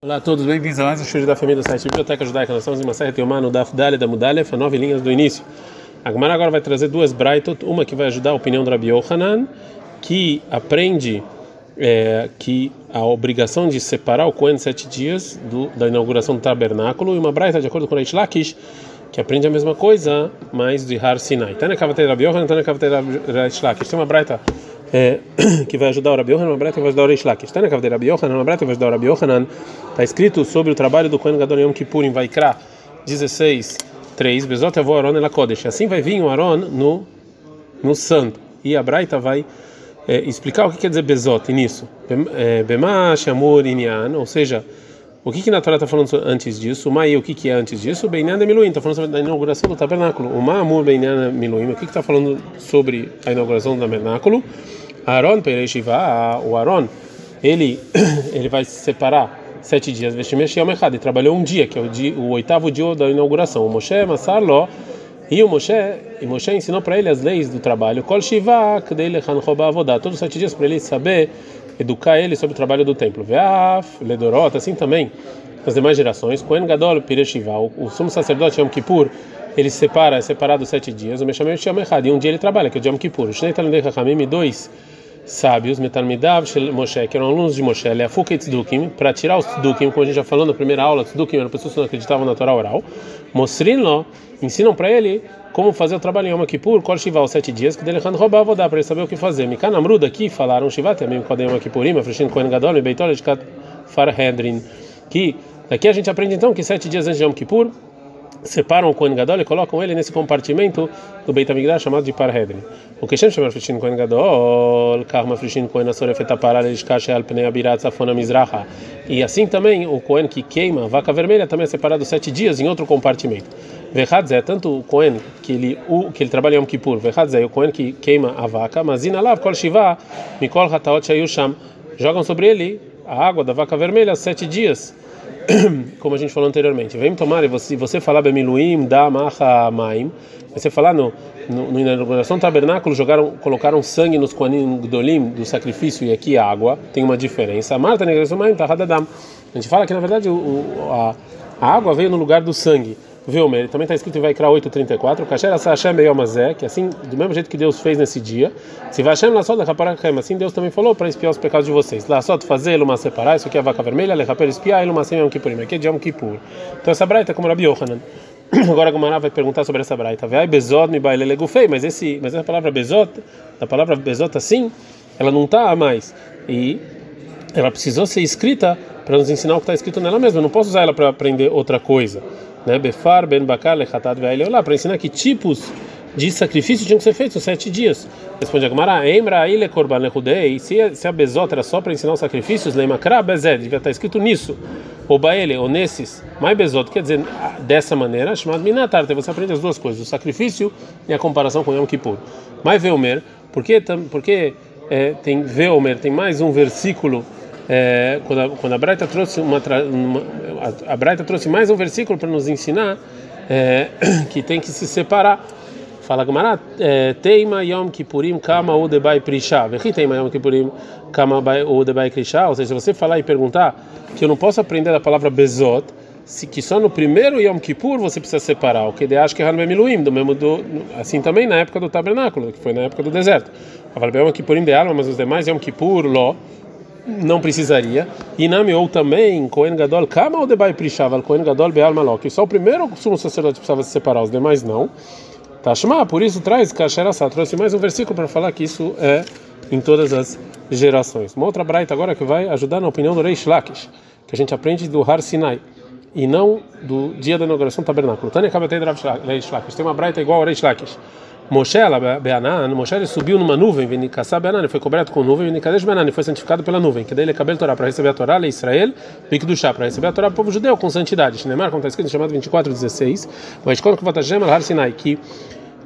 Olá a todos, bem-vindos a mais um show da família do site Biblioteca Judaica. Nós estamos em uma série Teomar no Daf Dali da Mudalef, nove linhas do início. A Gemara agora vai trazer duas Braitot, uma que vai ajudar a opinião do Rabi Yohanan, que aprende é, que a obrigação de separar o Cohen sete dias do, da inauguração do tabernáculo, e uma Braita, de acordo com Reish Lakish, que aprende a mesma coisa, mas de Har Sinai. Tana Kavatei Rabi Yohanan, Tana Kavatei Reish Lakish. Tem uma Braita é, que vai ajudar o Rabi Yohanan, uma breta que vai ajudar o Reish Lakish. Está na caveira Rabi Yohanan, que vai ajudar o Rabi Yohanan. Está escrito sobre o trabalho do Kohen Gadol Yom Kippur em Vaikra 16, 3. Bezot avô Aron ela Kodesh. Assim vai vir o Aron no, no santo. E a Braita vai é, explicar o que quer dizer Bezot nisso. É, Bema Shamur Inyan, ou seja, o que, que na Torá está falando antes disso? O Mai, o que, que é antes disso? O Beinyan Miluim, está falando sobre a inauguração do tabernáculo. O Ma'amur Beinyan Miluim, o que está falando sobre a inauguração do tabernáculo? Aaron Pereishiva, o Aaron, ele, ele vai se separar sete dias, vestimenta Yom Echad, e trabalhou um dia, que é o, dia, o oitavo dia da inauguração. O Moshe Masarlo, e o Moshe, e Moshe ensinou para ele as leis do trabalho. Kol Shiva, Kdei todos os sete dias para ele saber educar ele sobre o trabalho do templo. Veaf, Ledorot, assim também nas demais gerações. Kohen Gadol Pireshival, o sumo sacerdote Yom Kippur, ele separa, é separado sete dias. O chama errado, e um dia ele trabalha, que é o Yom Kippur. Shnei Talmidei Chachamim, dois sábios, Metalmidav Moshe, que eram alunos de Moshe, Leafuk e Tzdukim, para tirar os Tzdukim, como a gente já falou na primeira aula, Tzdukim eram pessoas que não acreditavam na Torá oral. Mosrinlo, ensinam para ele como fazer o trabalho em Yom Kippur, Kol Shiva, os sete dias, que dele roubar, vou dar para ele saber o que fazer. Mikanamruda aqui falaram Shiva, também Kodem Yom Kippurim, Afreshin Kohen Gadol, Beitol, Eshkat Farhedrin, que daqui a gente aprende então que sete dias antes de Yom Kippur, separam o Kohen Gadol e colocam ele nesse compartimento do Beit HaMikdash chamado de Parhedrin. O que chama chama Frishin Kohen Gadol, Karma Frishin Kohen Asoref Etapara Lishkash Al Pnei Abirat Safona Mizraha. E assim também o Kohen que queima a vaca vermelha também é separado sete dias em outro compartimento. Vechadzé, tanto o Kohen que ele, o, que ele trabalha em Yom Kippur, Vechadzé, o Kohen que queima a vaca, mas Inalav Kol Shiva, Mikol Hataot Shayusham, jogam sobre ele a água da vaca vermelha sete dias como a gente falou anteriormente. Vem tomar e você, você falar Bemiluim, da Maha Maim, você falar no, no, no inauguração do tabernáculo, jogaram, colocaram sangue nos Koanim Gdolim do sacrifício e aqui água, tem uma diferença. Marta Negrasumaim, Tahadadam. A gente fala que na verdade o, a, a água veio no lugar do sangue. Velmer, também está escrito em Vaikra 8:34, Kasher Hashem beyomazé, que assim, do mesmo jeito que Deus fez nesse dia, se só da assim Deus também falou para espiar os pecados de vocês. Só fazer uma separar, isso aqui é a vaca vermelha, lechaper espiar, iluma sem Yom Kippurim, aqui é de Yom Kippur. Então essa braita é como Rabi Yohanan. Agora a Gomara vai perguntar sobre essa braita. Vai bezod mi baile legufei, mas esse, mas essa palavra bezod, a palavra bezod assim, ela não está mais e ela precisou ser escrita para nos ensinar o que está escrito nela mesma. Eu não posso usar ela para aprender outra coisa né? Befar ben bakar lechatat lá para ensinar que tipos de sacrifício tinham que ser feitos sete dias. Responde a Gemara, Embra ile korban lechudei, se se a bezot era só para ensinar os sacrifícios, leimakra bezed, devia estar escrito nisso. Ou baele, ou nesses, mais bezot, quer dizer, dessa maneira, chamado minatar, você aprende as duas coisas, o sacrifício e a comparação com Yom Kippur. Mais veomer, porque, porque é, tem veomer, tem mais um versículo é, quando, a, quando a Braita trouxe uma, uma a, a Braita trouxe mais um versículo para nos ensinar é, que tem que se separar. Fala Gamara, é, Teima Yom Kippurim Kama Udebai Prisha. Vechi Teima Yom Kippurim Kama Udebai Prisha. Ou seja, se você falar e perguntar que eu não posso aprender a palavra Bezot, se que só no primeiro Yom Kippur você precisa separar, o que de acho que é Hanbemiluim, do mesmo do assim também na época do tabernáculo, que foi na época do deserto. Fala Yom Kippurim de alma, mas os demais Yom Kippur, Ló não precisaria. E Nami ou também Cohen Gadol, Kama ou Debai Prishaval, Cohen Gadol Beal Malok. Só o primeiro sumo sacerdote precisava se separar, os demais não. Tashma, por isso traz Kasherasa, trouxe mais um versículo para falar que isso é em todas as gerações. Uma outra braita agora que vai ajudar na opinião do rei Shlakish, que a gente aprende do Har Sinai e não do dia da inauguração do tabernáculo. Tânia Kabatei rei Shlakish. Tem uma braita igual ao rei Shlakish. Moshe, Beanan, Moshe ele subiu numa nuvem, Beanan, ele foi coberto com nuvem, Beanan, ele foi santificado pela nuvem, que daí ele a Torá para receber a Torá, Lei Israel, Pique do Chá, para receber a Torá o povo judeu com santidade. Shinemar, como está escrito, chamado 24:16, mas quando que Vatashem al Sinai, que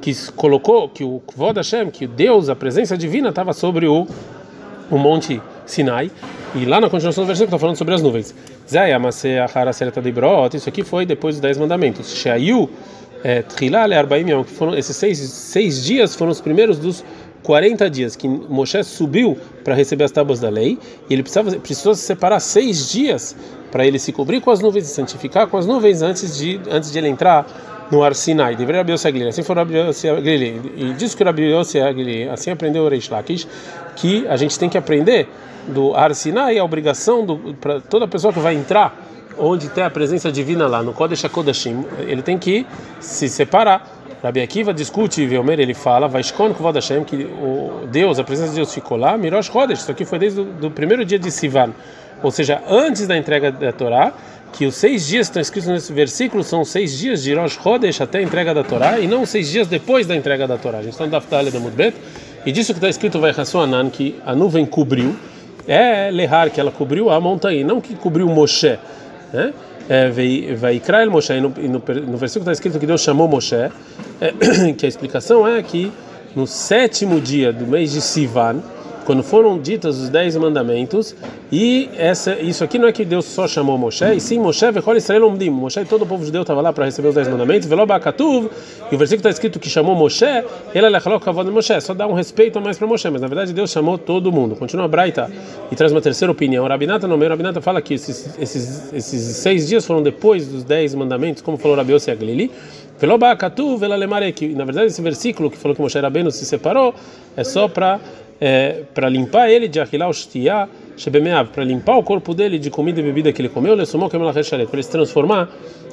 que colocou que o Kvod que Deus, a presença divina, estava sobre o, o monte Sinai, e lá na continuação do versículo está falando sobre as nuvens. Isso aqui foi depois dos dez mandamentos. Sheayu é, Trilá, Arbaim Yom, que foram esses seis, seis dias foram os primeiros dos 40 dias que Moshe subiu para receber as tábuas da lei, e ele precisava, precisou se separar seis dias para ele se cobrir com as nuvens e santificar com as nuvens antes de, antes de ele entrar no Ar Sinai. Deveria Rabi Yossi Assim foi Rabi Yossi E disse que Rabi Yossi assim aprendeu o Reish Lakish, que a gente tem que aprender do Ar Sinai a obrigação para toda pessoa que vai entrar onde tem a presença divina lá no Kodesh HaKodashim, ele tem que se separar. Rabi Akiva discute Velmer ele fala, vai com Kvod Hashem, que o Deus, a presença de Deus ficou lá, Mirosh Kodesh, isso aqui foi desde o primeiro dia de Sivan, ou seja, antes da entrega da Torá, que os seis dias que estão escritos nesse versículo são seis dias de Rosh Chodesh até a entrega da Torá, e não seis dias depois da entrega da Torá. A gente está no Daftalha da Mudbet, e disso que está escrito vai Anan, que a nuvem cobriu, é Lehar, que ela cobriu a montanha, não que cobriu Moshe né? É, vai Israel Moshe, no, no, versículo está escrito que Deus chamou Moshe, que a explicação é que no sétimo dia do mês de Sivan, quando foram ditos os dez mandamentos, e essa, isso aqui não é que Deus só chamou Moshe, e sim Moshe vechol Israel umdim. Moshe e todo o povo judeu estava lá para receber os dez mandamentos, velo ba'katuv, e o versículo está escrito que chamou Moshe, ele lechalok kavod Moshe, só dá um respeito a mais para Moshe, mas na verdade Deus chamou todo mundo. Continua a Braita e traz uma terceira opinião. Rabinata no meio, Rabinata fala que esses, esses, esses seis dias foram depois dos dez mandamentos, como falou Rabi Yossi Aglili, velo ba'katuv, vela lemarek. Na verdade esse versículo que falou que Moshe Rabbeinu se separou é só para é, para limpar ele de shtiá, shebemeav, para limpar o corpo dele de comida e bebida que ele comeu, ele sumou para ele se transformar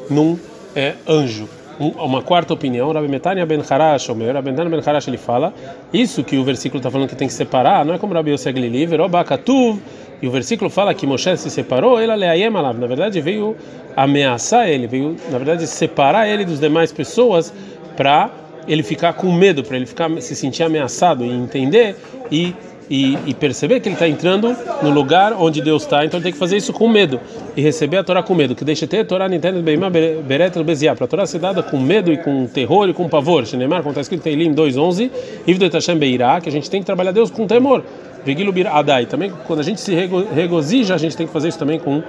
num é, anjo. Um, uma quarta opinião, Rabi Metania ben Harash, o meu Rabi Metania ben Harash, ele fala isso que o versículo está falando que tem que separar, não é como Rabi Yoseg Lili, Verobakatuv, e o versículo fala que Moshe se separou, ele aleayem alav, na verdade veio ameaçar ele, veio, na verdade, separar ele dos demais pessoas para ele ficar com medo, para ele ficar se sentir ameaçado e entender e, e, e perceber que ele está entrando no lugar onde Deus está, então ele tem que fazer isso com medo e receber a Torá com medo. Que deixa ter Torá Nintendo Beimá Beretel Beziá, para a Torá ser dada com medo e com terror e com pavor. Shenemar, como está escrito em Elim 2:11, Ivdo Hashem Beirá, que a gente tem que trabalhar Deus com temor. Vigilo Bir Adai, também quando a gente se regozija, a gente tem que fazer isso também com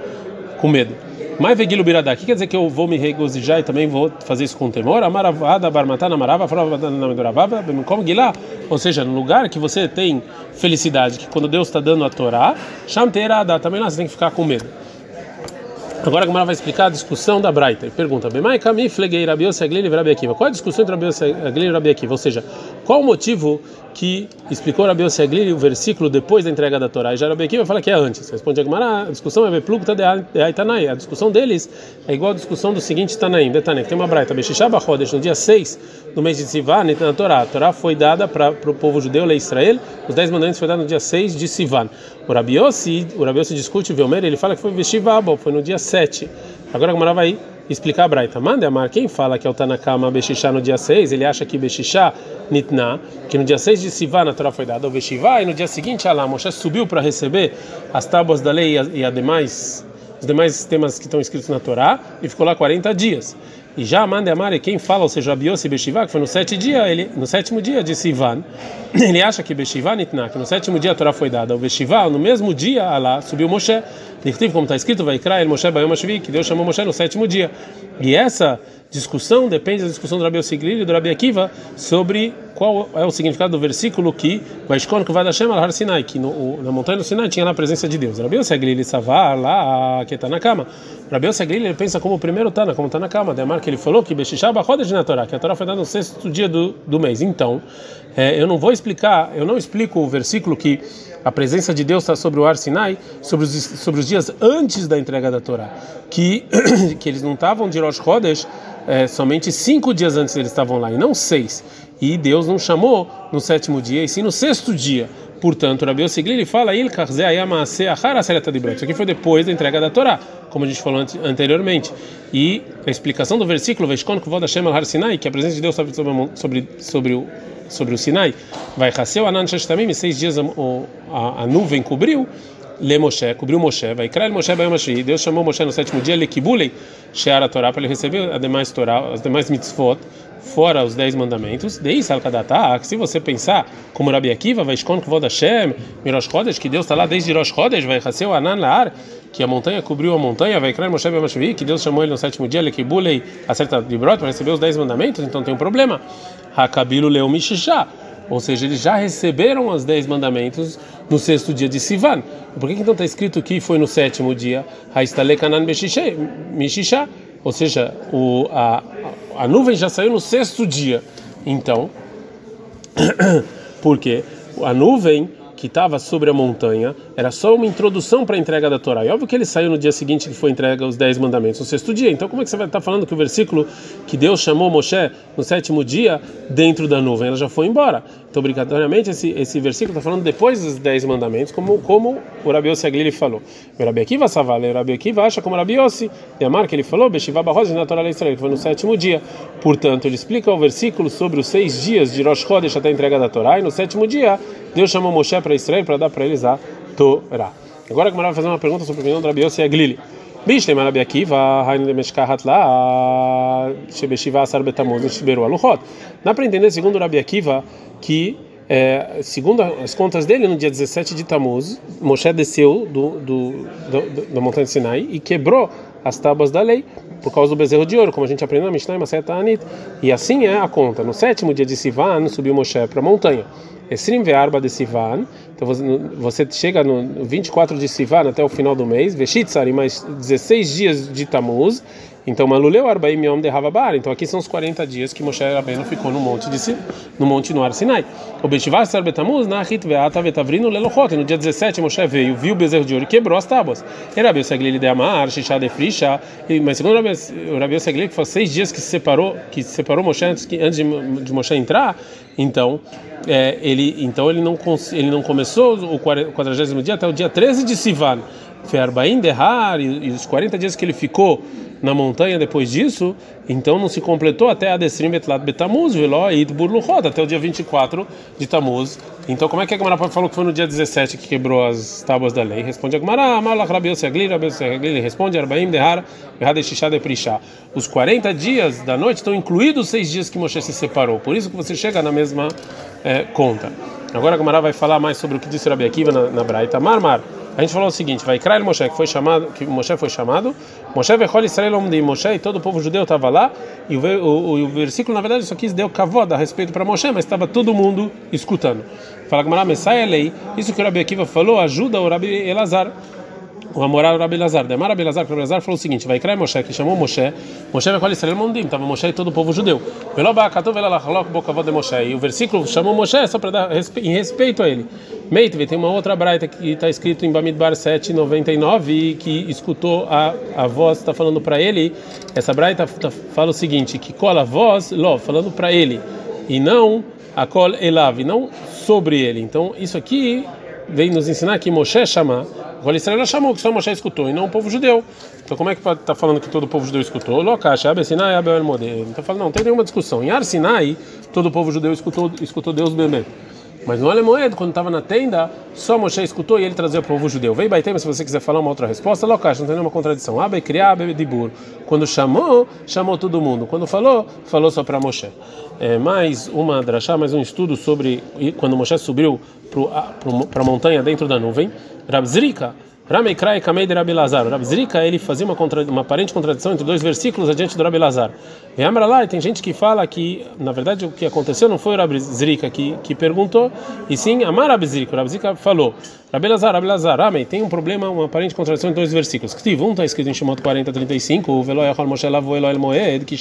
com medo. Mas vegilo biradá, que quer dizer que eu vou me regozijar e também vou fazer isso com temor? Amaravada, barmatana, amarava, faravada, como guilá. Ou seja, no lugar que você tem felicidade, que quando Deus está dando a Torá, chamteirada, também lá você tem que ficar com medo. Agora a Gamara vai explicar a discussão da Braita. Pergunta: Bemai Kami Fleguei Rabiose Aglili Rabi Akiva. Qual é a discussão entre Rabiose Aglili e Rabi Akiva? Ou seja, qual o motivo que explicou Rabi Aglili o versículo depois da entrega da Torá? E já Rabi Akiva fala que é antes. Responde a Gamara: a discussão é Beplugta de Aitanai. A discussão deles é igual à discussão do seguinte Tanaim, Detanek. Tem uma Braita: Beshishaba Chodesh, no dia 6 do mês de Sivan, na Torá. A Torá foi dada para o povo judeu, Lei Israel. Os 10 mandamentos foi dado no dia 6 de Sivan. O Rabi Yossi, o Rabi Yossi discute, Velmer, ele fala que foi Veshivabo, foi no dia 6 7. Agora a Gamara vai explicar a Braita. Manda Amar, quem fala que é o Tanakama Beshishá no dia 6, ele acha que Beshishá Nitna, que no dia 6 de Sivan a Torá foi dada, o Beshivá, e no dia seguinte Alá, Moshe subiu para receber as tábuas da lei e, a, demais, os demais temas que estão escritos na Torá, e ficou lá 40 dias. E já Mande Amar, quem fala, ou seja, Abiose Beshivá, que foi no, sete dia, ele, no sétimo dia de Sivan, ele acha que Beshivá Nitna, que no sétimo dia a Torá foi dada, o Beshivá, no mesmo dia Alá, subiu Moshe. Como está escrito, vai criar Moshe Bayom que Deus chamou Moshe no sétimo dia. E essa discussão depende da discussão do Rabi Osiglir e do Rabi Akiva sobre qual é o significado do versículo que vai escolher que vai dar chama al Sinai, que no, na montanha do Sinai tinha lá a presença de Deus. Rabi Osiglir e Savar lá que está na cama. Rabi Osiglir ele pensa como o primeiro Tana, como está na cama. Demar que ele falou que Beshishá roda de na Torá, que a Torá foi dada no sexto dia do, do mês. Então, é, eu não vou explicar, eu não explico o versículo que a presença de Deus está sobre o Ar Sinai, sobre os, sobre os dias antes da entrega da Torá, que, que eles não estavam de Rosh Chodesh, é, somente cinco dias antes eles estavam lá, e não seis. E Deus não chamou no sétimo dia, e sim no sexto dia. Portanto, Rabi Osigli ele fala Isso aqui foi depois da entrega da Torá, como a gente falou anteriormente. E a explicação do versículo, Veshkon al Har Sinai, que a presença de Deus sobre, sobre, sobre o sobre o Sinai, vai Anan seis dias a, a, a nuvem cobriu, Le Moshe, cobriu Moshe, vai criar Moshe Bayamashi. Deus chamou Moshe no sétimo dia, Lekibulei, a Torá, para ele receber as demais Torá, as demais mitzvot, fora os dez mandamentos. Dei Salkadatá, se você pensar como Rabi Akiva, vai Shkon Kvod Hashem, Mirosh Chodesh, que Deus está lá desde Rosh Chodesh, vai Haseu Anan Laar, que a montanha cobriu a montanha, vai criar Moshe Bayamashi, que Deus chamou ele no sétimo dia, Lekibulei, acerta de brot, para receber os dez mandamentos, então tem um problema. Hakabilo leu Mishishá. Ou seja, eles já receberam os dez mandamentos no sexto dia de Sivan. Por que, então está escrito que foi no sétimo dia? Ou seja, o, a, a nuvem já saiu no sexto dia. Então, porque a nuvem que estava sobre a montanha era só uma introdução para a entrega da Torá. E óbvio que ele saiu no dia seguinte que foi entrega os dez mandamentos, no sexto dia. Então, como é que você vai estar tá falando que o versículo que Deus chamou Moshe no sétimo dia dentro da nuvem, ela já foi embora? Então, obrigatoriamente, esse, esse versículo está falando depois dos dez mandamentos, como, como o Rabi Yossi Aglili falou. O Rabi Akiva Savale, o Rabi Akiva acha como o Rabi Yossi, de Amar, que ele falou, Beshiva Barroz na Torá Israel, que foi no sétimo dia. Portanto, ele explica o versículo sobre os seis dias de Rosh Chodesh até a entrega da Torá, e no sétimo dia, Deus chamou Moshe para Israel para dar para eles a Torá. Agora que vai fazer uma pergunta sobre o opinião do Rabi Yossi Aglili. Bishlem Rabi Akiva, de Meshkahat lá, Shebeshiva Asar Betamuz, Shiberu Aluchot. Dá para entender, segundo o Rabi Akiva, que é, segundo as contas dele, no dia 17 de Tammuz, Moshe desceu do, do, do, da montanha de Sinai e quebrou as tábuas da lei por causa do bezerro de ouro, como a gente aprendeu na Mishnah e Maseta Anit. E assim é a conta. No sétimo dia de Sivan, subiu Moshe para a montanha. Esrim Ve'arba de Sivan, então você, você chega no 24 de Sivan até o final do mês, Veshitzar, e mais 16 dias de Tammuz, então Maluleu Arbaim Yom de Havabar, então aqui são os 40 dias que Moshe Rabbeinu ficou no monte, de, no monte no Ar Sinai. O Beshivar Sar Betamuz, Nahit Ve'ata Vetavrino Lelochot, no dia 17 Moshe veio, viu o bezerro de ouro quebrou as tábuas. E Rabi Seglili de Amar, Shishá de Frisha, mas segundo Rabi Seglili, que foi seis dias que se separou, que se separou Moshe antes, antes de, de Moshe entrar, então é, ele, então ele não, ele não começou o 40 dia até o dia 13 de Sivan. Ferbaim Derrar, e os 40 dias que ele ficou na montanha depois disso, então não se completou até a Desrim Betlat Betamuz, Veló e Burluchot, até o dia 24 de Tamuz. Então, como é que a Gemara falou que foi no dia 17 que quebrou as tábuas da lei? Responde a Gemara, Malach Rabiel Segli, Rabiel Segli, responde Arbaim Dehar, Behadeshisha de Prisha. Os 40 dias da noite estão incluídos os seis dias que Moshe se separou, por isso que você chega na mesma é, conta. Agora a Gemara vai falar mais sobre o que disse Rabi Akiva na, na Braita. Marmar. A gente falou o seguinte: vai Krael Moshe, que foi chamado, que Moshe foi chamado, Moshe vechol Israel de Moshe e todo o povo judeu estava lá e o, o, o, versículo na verdade só quis deu cavoda a respeito para Moshe, mas estava todo mundo escutando. Fala Gemara Messiah lei, isso que o Rabi Akiva falou ajuda o Rabi Elazar o Amoral Rabi Lazar. Demar Rabi Lazar, Rabi Lazar falou o seguinte: vai criar Moshe, que chamou Moshe. Moshe vai falar Israel Mondim, estava Moshe e todo o povo judeu. E o versículo chamou Moshe só para dar em respeito a ele. Meitve, tem uma outra braita que está escrito em Bamidbar 799 que escutou a, a voz, está falando para ele. Essa braita tá, fala o seguinte: que cola a voz, lo, falando para ele, e não a col elav, não sobre ele. Então, isso aqui vem nos ensinar que Moshe chama Agora Israel chamou, que só Moshe escutou, e não o povo judeu. Então como é que está falando que todo o povo judeu escutou? Lokash, Abe Sinai, Abe El Model. Então fala, não, tem nenhuma discussão. Em Ar Sinai, todo o povo judeu escutou, escutou Deus bebê. Mas no Alemoed, quando estava na tenda, só Moshe escutou e ele trazia o povo judeu. Vem Baitem, se você quiser falar uma outra resposta, Lokash, não tem nenhuma contradição. Abe Kriá, Abe Dibur. Quando chamou, chamou todo mundo. Quando falou, falou só para Moshe. É, mais uma drachá, mais um estudo sobre quando Moshe subiu para a montanha dentro da nuvem. Rabzrika, Ramekrai Kamei de Rabi Lazar. Rabzrika, ele fazia uma, contra, uma aparente contradição entre dois versículos adiante do Rabi Lazar. E Amra lá, tem gente que fala que, na verdade, o que aconteceu não foi o Rabzrika que, que perguntou, e sim Amar Rabzrika. O Rabzrika falou: Rabi Lazar, Rabi Lazar, Amém, tem um problema, uma aparente contradição entre dois versículos. Que um está escrito em Shemot 40, 35, o Velo Yachol Moshe Lavo Elo El Moed, que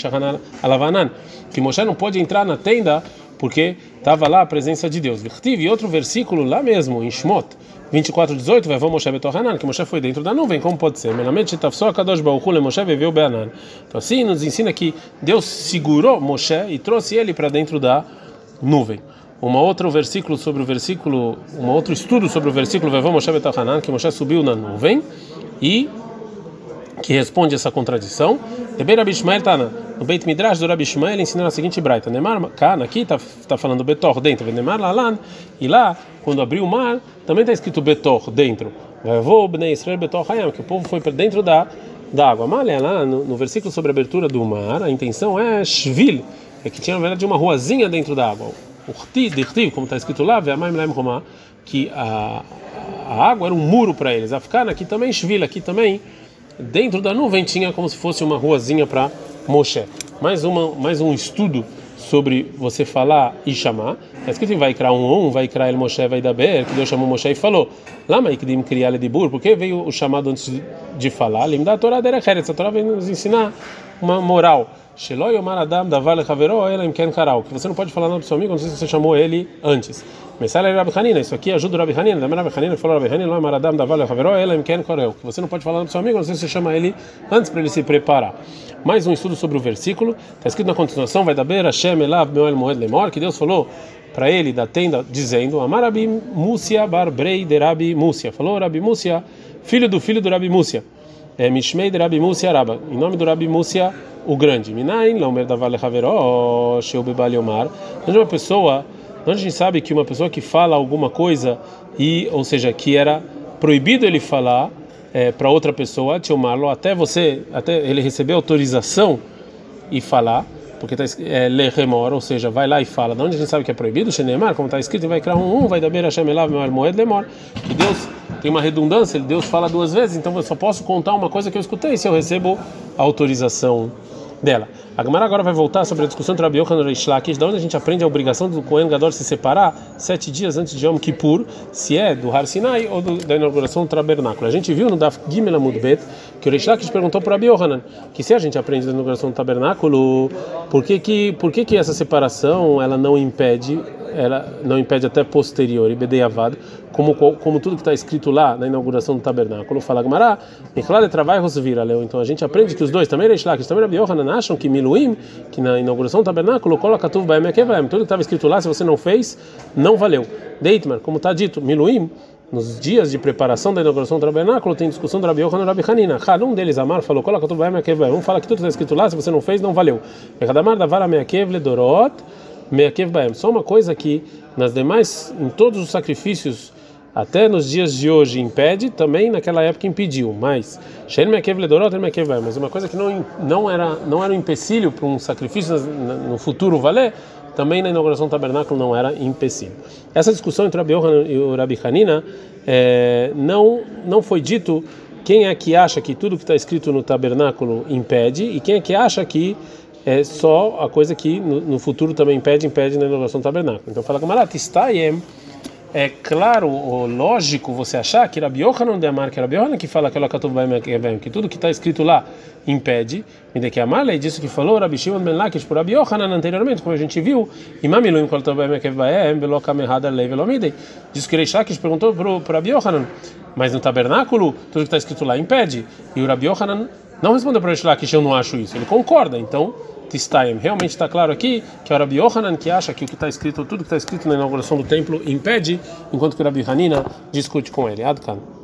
Alavanan, que Moshe não pode entrar na tenda porque estava lá a presença de Deus. E outro versículo lá mesmo, em Shmot 24, 18, vai Moshe Betohanan, que Moshe foi dentro da nuvem, como pode ser? Menamente Tafsó Kadosh Baruch Moshe viveu Beanan. Então assim nos ensina que Deus segurou Moshe e trouxe ele para dentro da nuvem. Uma outro versículo sobre o versículo, um outro estudo sobre o versículo vai Moshe Betohanan, que Moshe subiu na nuvem e que responde essa contradição. Debei Rabi Ishmael tá no Beit Midrash do Rabi Ishmael ensina a seguinte braita: Nemar Kana aqui está tá falando Betor dentro, Nemar Lalan e lá quando abriu o mar também está escrito Betor dentro. Vou Bnei Israel Betor Hayam que o povo foi para dentro da da água. Malha lá no, no versículo sobre a abertura do mar, a intenção é Shvil, é que tinha na verdade uma ruazinha dentro da água. Urti, como está escrito lá, que a, a água era um muro para eles. Afkana aqui também, Shvil aqui também dentro da nuvem tinha como se fosse uma ruazinha para Moshe. Mais, uma, mais um estudo sobre você falar e chamar. Está escrito em vai criar um um, vai criar ele Moshe vai daber, que Deus chamou Moshe e falou: Lama ikdim criar de bur, porque veio o chamado antes de falar. Limda a Torá derecheret, a Torá vem nos ensinar uma moral. Adam karal, que você não pode falar nada do seu amigo, não sei se você chamou ele antes. Messala é Rabi Hanina, isso aqui ajuda o Rabi Hanina, da Rabi Hanina falou Rabi Hanina, karal, que você não pode falar nada do seu amigo, não sei se você chama ele antes para ele se preparar. Mais um estudo sobre o versículo, está escrito na continuação, vai dar beira Hashem elav meoel moed lemor, que Deus falou para ele da tenda dizendo Amarabi Múcia Barbrei de Rabi falou Rabi Múcia, filho do filho do Rabi Múcia. É Mishmei de Rabi Múcia Raba, em nome do Rabi Múcia o grande. Minain, Lomer da Vale Haveró, Sheu Bebaliomar. Onde uma pessoa, onde a gente sabe que uma pessoa que fala alguma coisa, e, ou seja, que era proibido ele falar é, para outra pessoa, Tiomarlo, até você, até ele receber autorização e falar, porque está é, remor, ou seja, vai lá e fala. De onde a gente sabe que é proibido? Shenemar, como está escrito, vai criar um, um vai dar beira Hashem elav moed lemor. Que Deus tem uma redundância, Deus fala duas vezes, então eu só posso contar uma coisa que eu escutei se eu recebo autorização dela. A Gemara agora vai voltar sobre a discussão entre Rabi Yochanan e Reish Lakish, da onde a gente aprende a obrigação do Kohen Gadol se separar sete dias antes de Yom Kippur, se é do Har Sinai ou do, da inauguração do tabernáculo. A gente viu no Daf Gimel Amud Bet que o Reish Lakish perguntou para Rabi Yochanan que se a gente aprende da inauguração do tabernáculo, por que que, por que, que essa separação ela não impede ela não impede até posterior, Bedeiavad, como, como tudo que está escrito lá na inauguração do tabernáculo, fala Gamará, Mikhlad trabalho vira, leu. Então a gente aprende que os dois, também Reish Lakish, também Rabi acham que Miluim, que na inauguração do tabernáculo, coloca tudo Baem Tudo que estava escrito lá, se você não fez, não valeu. Deitmar, como está dito, Miluim, nos dias de preparação da inauguração do tabernáculo, tem discussão do Rabi Yohanan e Rabi Hanina. Um deles, Amar, falou: coloca tudo Baem Um fala que tudo está escrito lá, se você não fez, não valeu. Ekadamar Davara Meakev Ledorot. Meakev. Só uma coisa que nas demais, em todos os sacrifícios, até nos dias de hoje impede, também naquela época impediu. Mas mas uma coisa que não não era não era um empecilho para um sacrifício no futuro valer, também na inauguração do tabernáculo não era empecilho. Essa discussão entre Rabi Yohanan e o Rabi Hanina é, não não foi dito quem é que acha que tudo que está escrito no tabernáculo impede e quem é que acha que é só a coisa que no, no futuro também impede, impede na inauguração do tabernáculo. Então fala como Tistayem, é claro ou lógico você achar que Rabi Yohanan de Amar, que Rabi que fala que tudo que está escrito lá impede, de que Amar, é disso que falou Rabi Shimon ben Lakish por Rabi Yohanan anteriormente, como a gente viu, Imamiluim. Diz que Reish Lakish perguntou para Rabi Yohanan, mas no tabernáculo tudo que está escrito lá impede. E o Rabi Yohanan não respondeu para Reish Lakish, eu não acho isso. Ele concorda, então Tistayim. Realmente está claro aqui que é o Rabi Yohanan que acha que o que está escrito, tudo que está escrito na inauguração do templo impede, enquanto que o Rabi Hanina discute com ele. Adkan.